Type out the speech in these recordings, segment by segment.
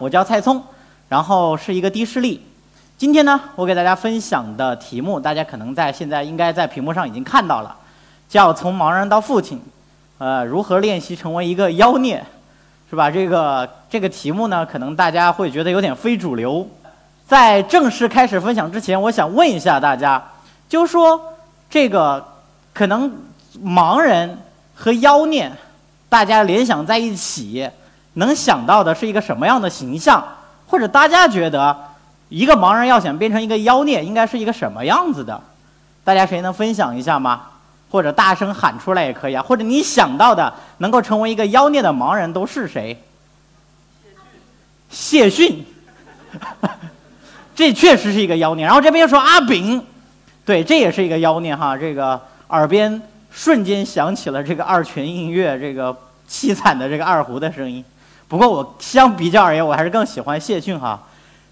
我叫蔡聪，然后是一个低视力。今天呢，我给大家分享的题目，大家可能在现在应该在屏幕上已经看到了，叫“从盲人到父亲”，呃，如何练习成为一个妖孽，是吧？这个这个题目呢，可能大家会觉得有点非主流。在正式开始分享之前，我想问一下大家，就是说这个可能盲人和妖孽，大家联想在一起。能想到的是一个什么样的形象，或者大家觉得一个盲人要想变成一个妖孽，应该是一个什么样子的？大家谁能分享一下吗？或者大声喊出来也可以啊。或者你想到的能够成为一个妖孽的盲人都是谁？谢逊，这确实是一个妖孽。然后这边又说阿炳，对，这也是一个妖孽哈。这个耳边瞬间响起了这个二泉映月这个凄惨的这个二胡的声音。不过我相比较而言，我还是更喜欢谢逊哈，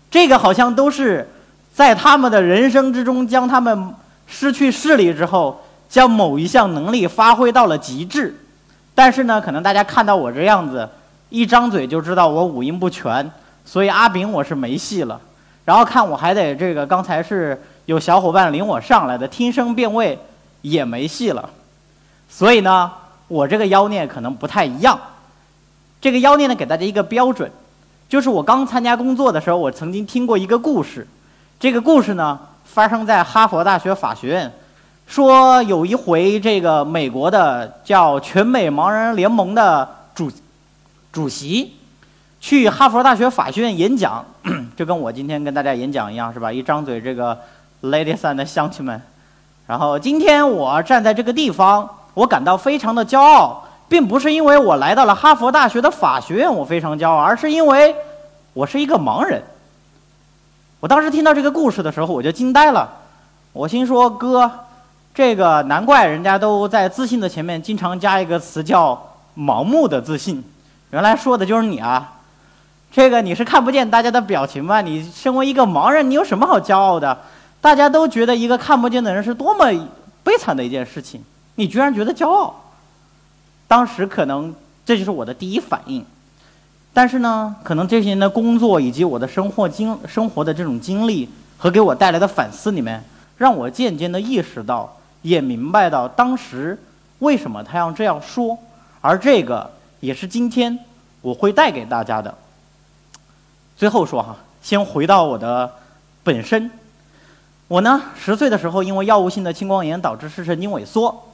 这个好像都是在他们的人生之中，将他们失去视力之后，将某一项能力发挥到了极致。但是呢，可能大家看到我这样子，一张嘴就知道我五音不全，所以阿炳我是没戏了。然后看我还得这个，刚才是有小伙伴领我上来的，听声辨位也没戏了。所以呢，我这个妖孽可能不太一样。这个妖孽呢，给大家一个标准，就是我刚参加工作的时候，我曾经听过一个故事。这个故事呢，发生在哈佛大学法学院。说有一回，这个美国的叫全美盲人联盟的主主席，去哈佛大学法学院演讲，就跟我今天跟大家演讲一样，是吧？一张嘴，这个 ladies and 乡亲们。然后今天我站在这个地方，我感到非常的骄傲。并不是因为我来到了哈佛大学的法学院，我非常骄傲，而是因为我是一个盲人。我当时听到这个故事的时候，我就惊呆了。我心说：“哥，这个难怪人家都在自信的前面经常加一个词叫‘盲目的自信’，原来说的就是你啊！这个你是看不见大家的表情吗？你身为一个盲人，你有什么好骄傲的？大家都觉得一个看不见的人是多么悲惨的一件事情，你居然觉得骄傲！”当时可能这就是我的第一反应，但是呢，可能这些年的工作以及我的生活经生活的这种经历和给我带来的反思里面，让我渐渐的意识到，也明白到当时为什么他要这样说，而这个也是今天我会带给大家的。最后说哈，先回到我的本身，我呢十岁的时候因为药物性的青光眼导致视神经萎缩。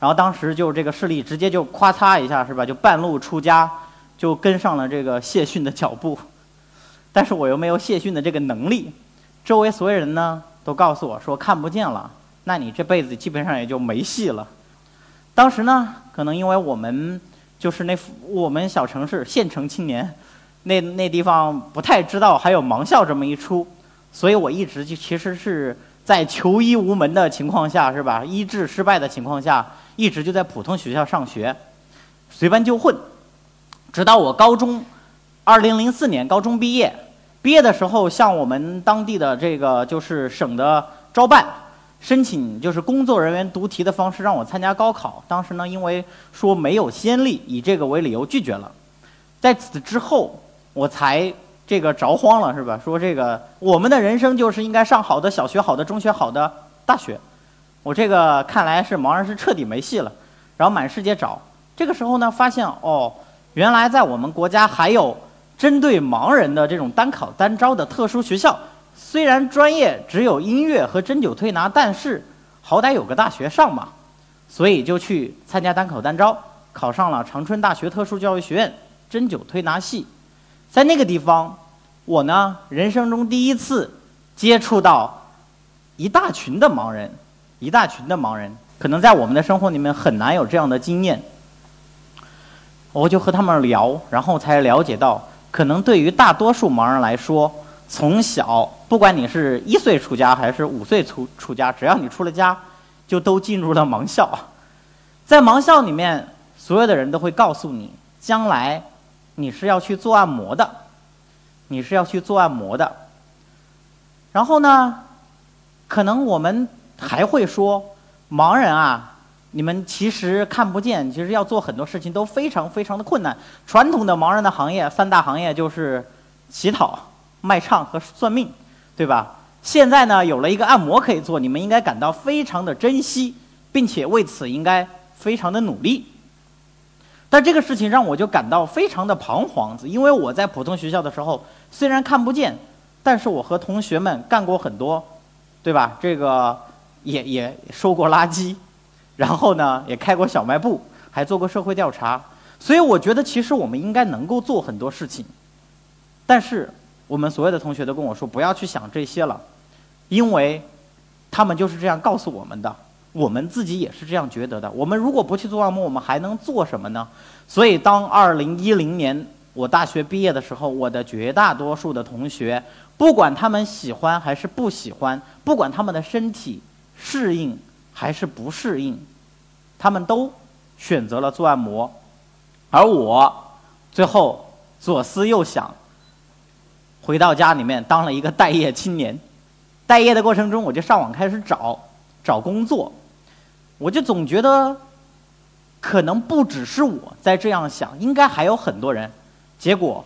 然后当时就这个视力直接就咔嚓一下是吧？就半路出家，就跟上了这个谢逊的脚步。但是我又没有谢逊的这个能力，周围所有人呢都告诉我说看不见了，那你这辈子基本上也就没戏了。当时呢，可能因为我们就是那我们小城市县城青年，那那地方不太知道还有盲校这么一出，所以我一直就其实是在求医无门的情况下是吧？医治失败的情况下。一直就在普通学校上学，随班就混，直到我高中，二零零四年高中毕业，毕业的时候向我们当地的这个就是省的招办申请，就是工作人员读题的方式让我参加高考。当时呢，因为说没有先例，以这个为理由拒绝了。在此之后，我才这个着慌了，是吧？说这个我们的人生就是应该上好的小学、好的中学、好的大学。我这个看来是盲人是彻底没戏了，然后满世界找，这个时候呢发现哦，原来在我们国家还有针对盲人的这种单考单招的特殊学校，虽然专业只有音乐和针灸推拿，但是好歹有个大学上嘛，所以就去参加单考单招，考上了长春大学特殊教育学院针灸推拿系，在那个地方，我呢人生中第一次接触到一大群的盲人。一大群的盲人，可能在我们的生活里面很难有这样的经验。我就和他们聊，然后才了解到，可能对于大多数盲人来说，从小不管你是一岁出家还是五岁出出家，只要你出了家，就都进入了盲校。在盲校里面，所有的人都会告诉你，将来你是要去做按摩的，你是要去做按摩的。然后呢，可能我们。还会说，盲人啊，你们其实看不见，其实要做很多事情都非常非常的困难。传统的盲人的行业，三大行业就是乞讨、卖唱和算命，对吧？现在呢，有了一个按摩可以做，你们应该感到非常的珍惜，并且为此应该非常的努力。但这个事情让我就感到非常的彷徨，因为我在普通学校的时候虽然看不见，但是我和同学们干过很多，对吧？这个也也收过垃圾，然后呢也开过小卖部，还做过社会调查，所以我觉得其实我们应该能够做很多事情。但是我们所有的同学都跟我说不要去想这些了。因为，他们就是这样告诉我们的，我们自己也是这样觉得的。我们如果不去做按摩，我们还能做什么呢？所以，当二零一零年我大学毕业的时候，我的绝大多数的同学，不管他们喜欢还是不喜欢，不管他们的身体适应还是不适应，他们都选择了做按摩。而我最后左思右想，回到家里面当了一个待业青年。待业的过程中，我就上网开始找找工作，我就总觉得可能不只是我在这样想，应该还有很多人。结果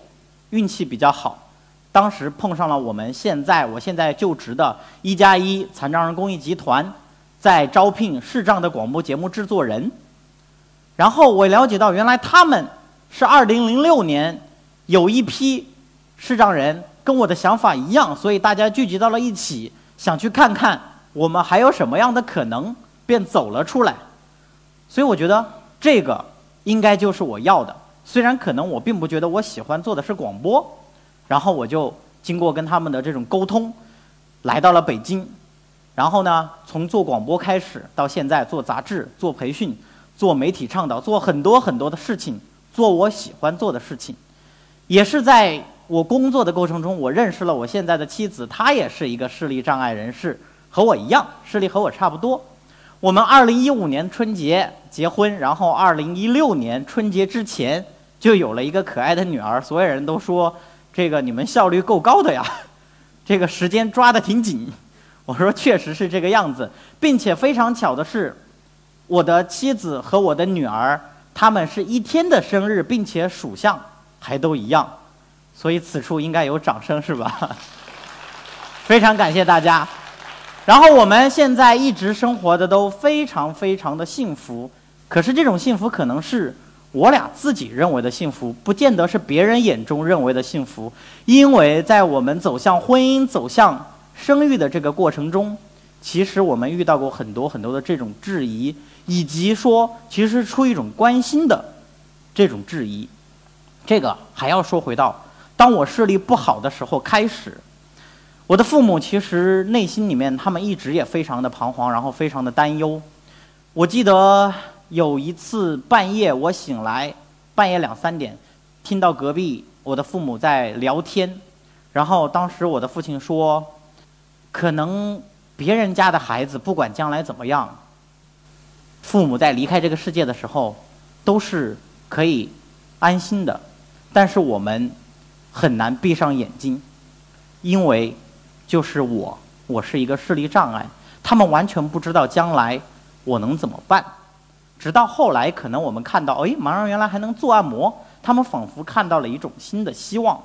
运气比较好，当时碰上了我们现在我现在就职的一加一残障人公益集团在招聘视障的广播节目制作人。然后我了解到，原来他们是2006年有一批视障人。跟我的想法一样，所以大家聚集到了一起，想去看看我们还有什么样的可能，便走了出来。所以我觉得这个应该就是我要的。虽然可能我并不觉得我喜欢做的是广播，然后我就经过跟他们的这种沟通，来到了北京。然后呢，从做广播开始，到现在做杂志、做培训、做媒体倡导，做很多很多的事情，做我喜欢做的事情，也是在。我工作的过程中，我认识了我现在的妻子，她也是一个视力障碍人士，和我一样，视力和我差不多。我们二零一五年春节结婚，然后二零一六年春节之前就有了一个可爱的女儿。所有人都说，这个你们效率够高的呀，这个时间抓得挺紧。我说确实是这个样子，并且非常巧的是，我的妻子和我的女儿，他们是一天的生日，并且属相还都一样。所以此处应该有掌声，是吧？非常感谢大家。然后我们现在一直生活的都非常非常的幸福，可是这种幸福可能是我俩自己认为的幸福，不见得是别人眼中认为的幸福。因为在我们走向婚姻、走向生育的这个过程中，其实我们遇到过很多很多的这种质疑，以及说其实出于一种关心的这种质疑。这个还要说回到。当我视力不好的时候开始，我的父母其实内心里面他们一直也非常的彷徨，然后非常的担忧。我记得有一次半夜我醒来，半夜两三点，听到隔壁我的父母在聊天，然后当时我的父亲说，可能别人家的孩子不管将来怎么样，父母在离开这个世界的时候都是可以安心的，但是我们。很难闭上眼睛，因为就是我，我是一个视力障碍，他们完全不知道将来我能怎么办。直到后来，可能我们看到，哎，盲人原来还能做按摩，他们仿佛看到了一种新的希望。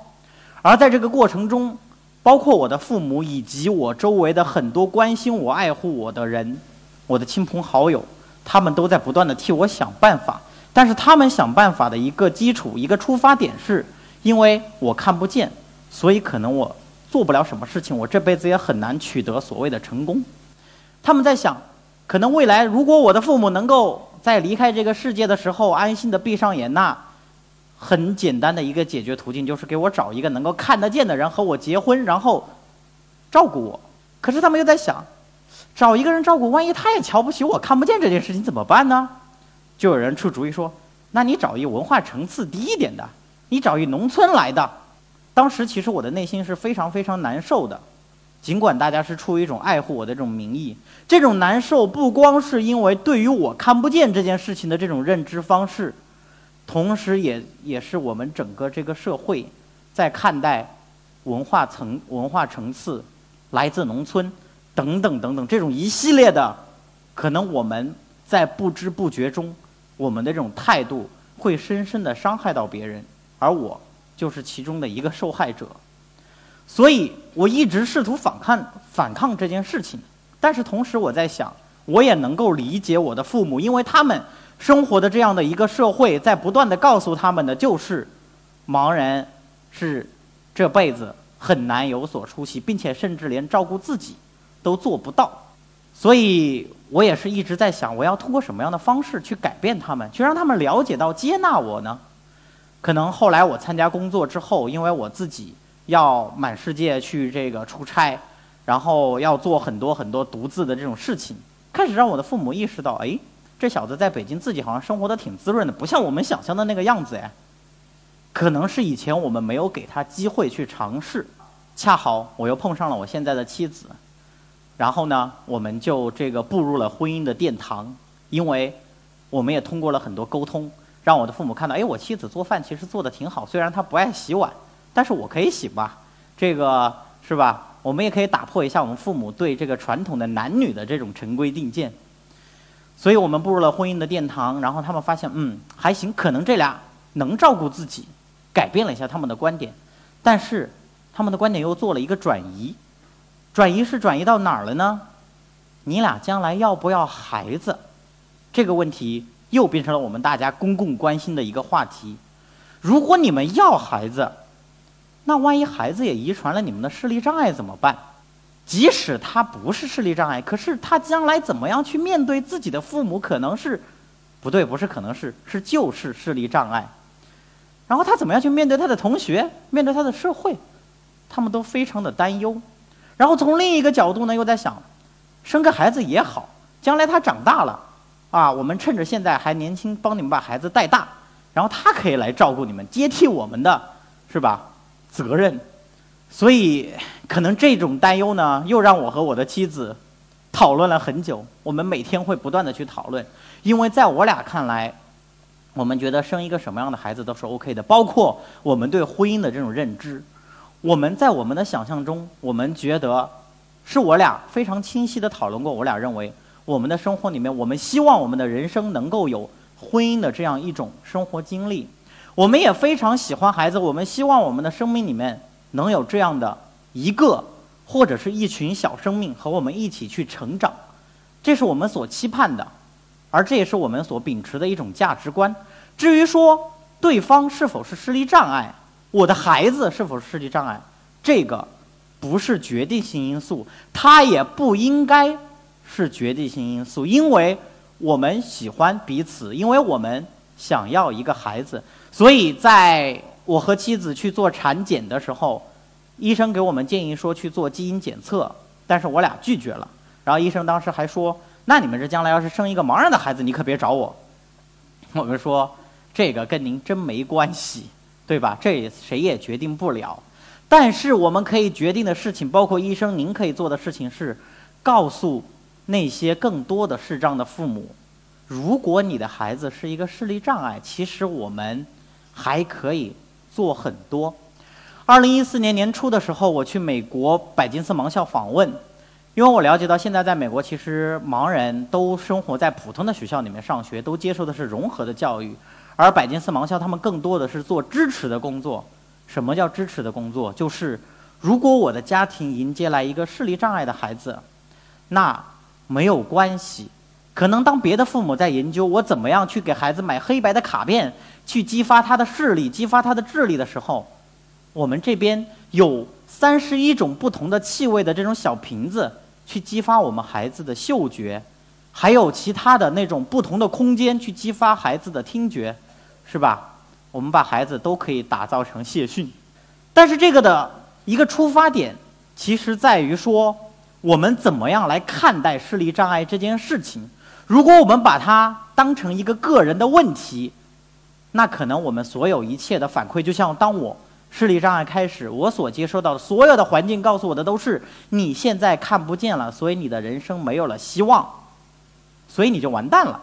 而在这个过程中，包括我的父母以及我周围的很多关心我、爱护我的人，我的亲朋好友，他们都在不断的替我想办法。但是他们想办法的一个基础、一个出发点是。因为我看不见，所以可能我做不了什么事情，我这辈子也很难取得所谓的成功。他们在想，可能未来如果我的父母能够在离开这个世界的时候安心的闭上眼，那很简单的一个解决途径就是给我找一个能够看得见的人和我结婚，然后照顾我。可是他们又在想，找一个人照顾，万一他也瞧不起我看不见这件事情怎么办呢？就有人出主意说，那你找一文化层次低一点的。你找一农村来的，当时其实我的内心是非常非常难受的，尽管大家是出于一种爱护我的这种名义，这种难受不光是因为对于我看不见这件事情的这种认知方式，同时也也是我们整个这个社会在看待文化层文化层次、来自农村等等等等这种一系列的，可能我们在不知不觉中，我们的这种态度会深深的伤害到别人。而我就是其中的一个受害者。所以我一直试图反抗反抗这件事情。但是同时我在想，我也能够理解我的父母，因为他们生活的这样的一个社会，在不断的告诉他们的就是，盲人是这辈子很难有所出息，并且甚至连照顾自己都做不到。所以我也是一直在想，我要通过什么样的方式去改变他们，去让他们了解到接纳我呢？可能后来我参加工作之后，因为我自己要满世界去这个出差。然后要做很多很多独自的这种事情，开始让我的父母意识到，哎，这小子在北京自己好像生活的挺滋润的，不像我们想象的那个样子哎。可能是以前我们没有给他机会去尝试，恰好我又碰上了我现在的妻子，然后呢，我们就这个步入了婚姻的殿堂，因为我们也通过了很多沟通，让我的父母看到，哎，我妻子做饭其实做的挺好，虽然她不爱洗碗，但是我可以洗吧，这个是吧？我们也可以打破一下我们父母对这个传统的男女的这种陈规定见，所以我们步入了婚姻的殿堂，然后他们发现，嗯，还行，可能这俩能照顾自己，改变了一下他们的观点，但是他们的观点又做了一个转移，转移是转移到哪儿了呢？你俩将来要不要孩子？这个问题又变成了我们大家公共关心的一个话题。如果你们要孩子，那万一孩子也遗传了你们的视力障碍怎么办？即使他不是视力障碍，可是他将来怎么样去面对自己的父母？可能是不对，不是可能是是就是视力障碍。然后他怎么样去面对他的同学，面对他的社会？他们都非常的担忧。然后从另一个角度呢，又在想，生个孩子也好，将来他长大了，啊，我们趁着现在还年轻，帮你们把孩子带大，然后他可以来照顾你们，接替我们的，是吧？责任，所以可能这种担忧呢，又让我和我的妻子讨论了很久。我们每天会不断的去讨论，因为在我俩看来，我们觉得生一个什么样的孩子都是 OK 的，包括我们对婚姻的这种认知。我们在我们的想象中，我们觉得是我俩非常清晰的讨论过。我俩认为，我们的生活里面，我们希望我们的人生能够有婚姻的这样一种生活经历。我们也非常喜欢孩子，我们希望我们的生命里面能有这样的一个或者是一群小生命和我们一起去成长，这是我们所期盼的，而这也是我们所秉持的一种价值观。至于说对方是否是视力障碍，我的孩子是否是视力障碍，这个不是决定性因素，他也不应该是决定性因素，因为我们喜欢彼此，因为我们想要一个孩子。所以，在我和妻子去做产检的时候，医生给我们建议说去做基因检测，但是我俩拒绝了。然后医生当时还说：“那你们这将来要是生一个盲人的孩子，你可别找我。”我们说：“这个跟您真没关系，对吧？这谁也决定不了。但是我们可以决定的事情，包括医生您可以做的事情是，告诉那些更多的视障的父母，如果你的孩子是一个视力障碍，其实我们。”还可以做很多。二零一四年年初的时候，我去美国百金斯盲校访问，因为我了解到现在在美国，其实盲人都生活在普通的学校里面上学，都接受的是融合的教育，而百金斯盲校他们更多的是做支持的工作。什么叫支持的工作？就是如果我的家庭迎接来一个视力障碍的孩子，那没有关系。可能当别的父母在研究我怎么样去给孩子买黑白的卡片。去激发他的视力，激发他的智力的时候，我们这边有三十一种不同的气味的这种小瓶子，去激发我们孩子的嗅觉，还有其他的那种不同的空间去激发孩子的听觉，是吧？我们把孩子都可以打造成谢逊，但是这个的一个出发点，其实在于说，我们怎么样来看待视力障碍这件事情？如果我们把它当成一个个人的问题。那可能我们所有一切的反馈，就像当我视力障碍开始，我所接收到的所有的环境告诉我的都是：你现在看不见了，所以你的人生没有了希望，所以你就完蛋了。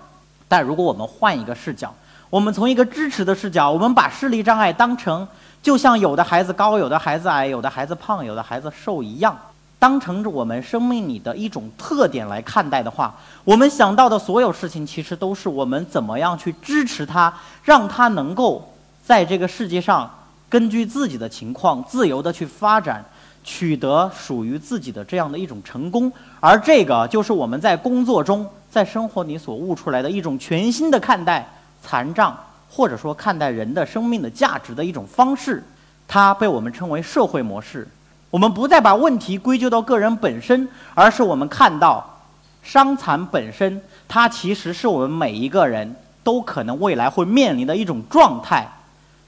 但如果我们换一个视角，我们从一个支持的视角，我们把视力障碍当成就像有的孩子高，有的孩子矮，有的孩子胖，有的孩子瘦一样。当成着我们生命里的一种特点来看待的话，我们想到的所有事情，其实都是我们怎么样去支持他，让他能够在这个世界上根据自己的情况自由的去发展，取得属于自己的这样的一种成功，而这个就是我们在工作中、在生活里所悟出来的一种全新的看待残障，或者说看待人的生命的价值的一种方式。它被我们称为社会模式。我们不再把问题归咎到个人本身，而是我们看到伤残本身，它其实是我们每一个人都可能未来会面临的一种状态。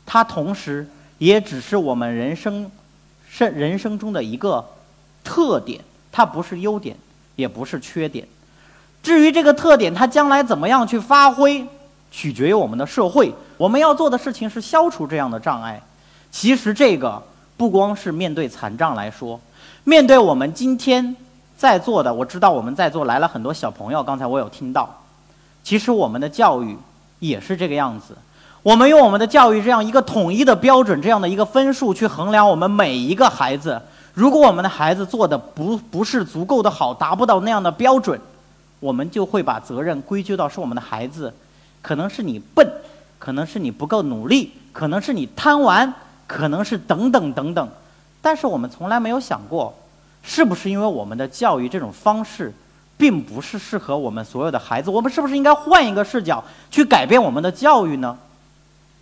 它同时也只是我们人生。是人生中的一个特点，它不是优点，也不是缺点。至于这个特点，它将来怎么样去发挥，取决于我们的社会。我们要做的事情是消除这样的障碍。其实，这个不光是面对残障来说，面对我们今天在座的，我知道我们在座来了很多小朋友。刚才我有听到，其实我们的教育也是这个样子。我们用我们的教育这样一个统一的标准，这样的一个分数去衡量我们每一个孩子。如果我们的孩子做的不不是足够的好，达不到那样的标准，我们就会把责任归咎到是我们的孩子，可能是你笨，可能是你不够努力，可能是你贪玩，可能是等等等等。但是我们从来没有想过，是不是因为我们的教育这种方式，并不是适合我们所有的孩子？我们是不是应该换一个视角去改变我们的教育呢？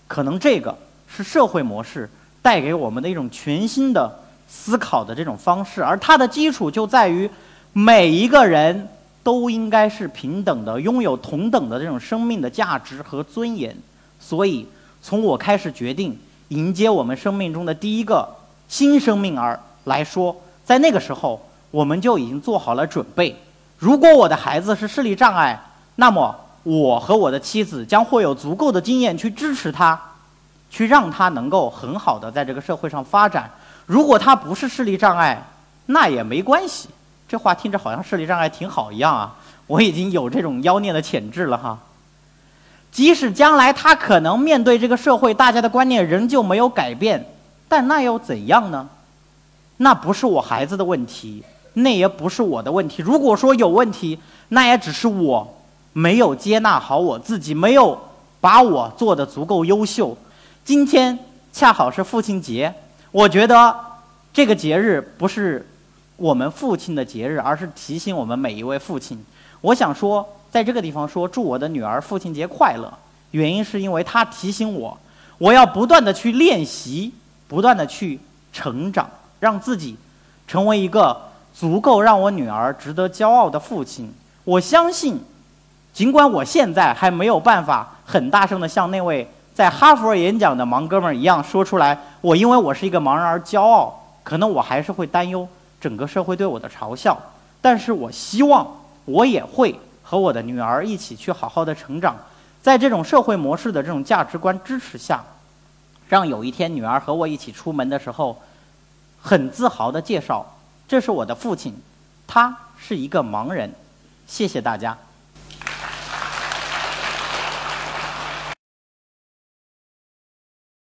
可能这个是社会模式带给我们的一种全新的思考的这种方式，而它的基础就在于每一个人都应该是平等的，拥有同等的这种生命的价值和尊严。所以，从我开始决定迎接我们生命中的第一个新生命儿来说，在那个时候，我们就已经做好了准备。如果我的孩子是视力障碍，那么。我和我的妻子将会有足够的经验去支持他，去让他能够很好的在这个社会上发展。如果他不是视力障碍，那也没关系。这话听着好像视力障碍挺好一样啊！我已经有这种妖孽的潜质了哈。即使将来他可能面对这个社会，大家的观念仍旧没有改变，但那又怎样呢？那不是我孩子的问题，那也不是我的问题。如果说有问题，那也只是我。没有接纳好我自己，没有把我做的足够优秀。今天恰好是父亲节，我觉得这个节日不是我们父亲的节日，而是提醒我们每一位父亲。我想说，在这个地方说祝我的女儿父亲节快乐，原因是因为他提醒我，我要不断的去练习，不断的去成长，让自己成为一个足够让我女儿值得骄傲的父亲。我相信。尽管我现在还没有办法很大声的像那位在哈佛演讲的盲哥们儿一样说出来，我因为我是一个盲人而骄傲，可能我还是会担忧整个社会对我的嘲笑。但是我希望我也会和我的女儿一起去好好的成长，在这种社会模式的这种价值观支持下，让有一天女儿和我一起出门的时候，很自豪的介绍，这是我的父亲，他是一个盲人。谢谢大家。